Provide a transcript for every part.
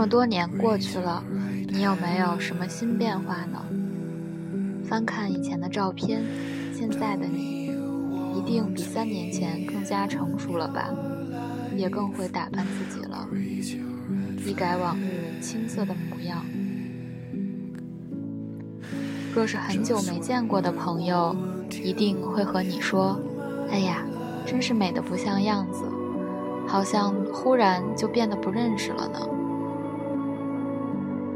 这么多年过去了，你有没有什么新变化呢？翻看以前的照片，现在的你一定比三年前更加成熟了吧？也更会打扮自己了，一改往日青涩的模样。若是很久没见过的朋友，一定会和你说：“哎呀，真是美得不像样子，好像忽然就变得不认识了呢。”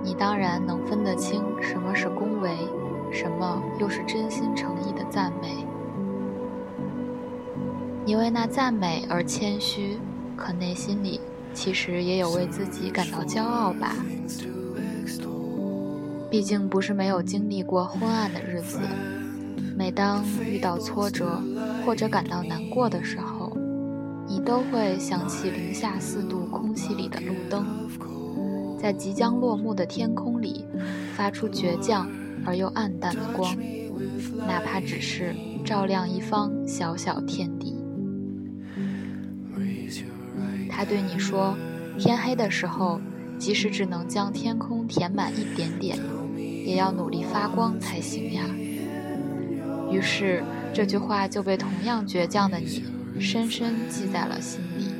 你当然能分得清什么是恭维，什么又是真心诚意的赞美。你为那赞美而谦虚，可内心里其实也有为自己感到骄傲吧。毕竟不是没有经历过昏暗的日子，每当遇到挫折或者感到难过的时候，你都会想起零下四度空气里的路灯，在即将落幕的天空里发出倔强而又暗淡的光，哪怕只是照亮一方小小天地。他对你说：“天黑的时候，即使只能将天空填满一点点。”也要努力发光才行呀。于是这句话就被同样倔强的你深深记在了心里。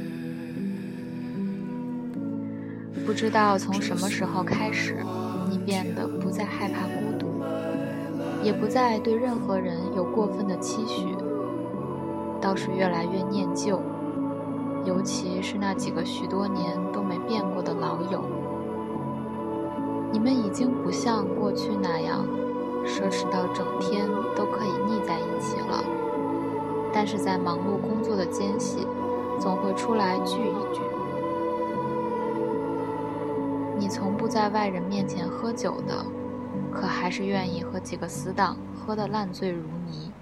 不知道从什么时候开始，你变得不再害怕孤独，也不再对任何人有过分的期许，倒是越来越念旧，尤其是那几个许多年都没变过的老友。你们已经不像过去那样奢侈到整天都可以腻在一起了，但是在忙碌工作的间隙，总会出来聚一聚。你从不在外人面前喝酒的，可还是愿意和几个死党喝得烂醉如泥，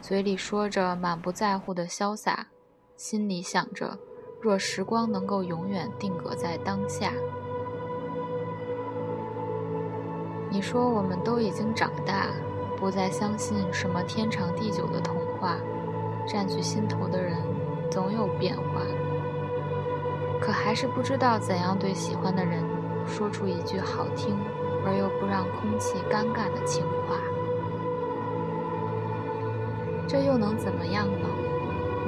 嘴里说着满不在乎的潇洒，心里想着若时光能够永远定格在当下。你说我们都已经长大，不再相信什么天长地久的童话，占据心头的人总有变化。可还是不知道怎样对喜欢的人说出一句好听而又不让空气尴尬的情话。这又能怎么样呢？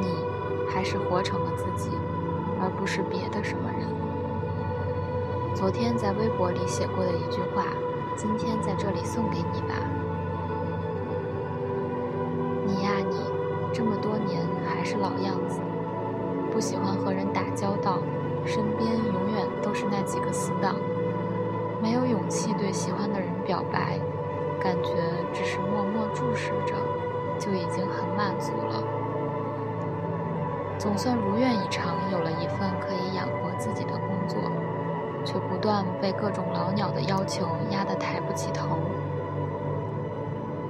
你还是活成了自己，而不是别的什么人。昨天在微博里写过的一句话。今天在这里送给你吧，你呀你，这么多年还是老样子，不喜欢和人打交道，身边永远都是那几个死党，没有勇气对喜欢的人表白，感觉只是默默注视着，就已经很满足了，总算如愿以偿有了一份可以养活自己的工作。却不断被各种老鸟的要求压得抬不起头。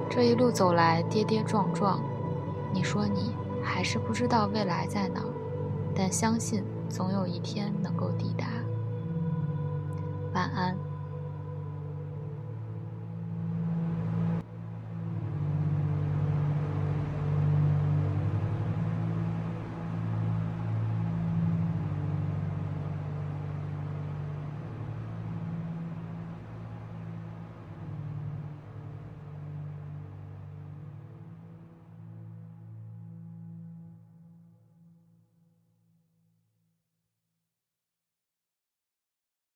这一路走来跌跌撞撞，你说你还是不知道未来在哪，但相信总有一天能够抵达。晚安。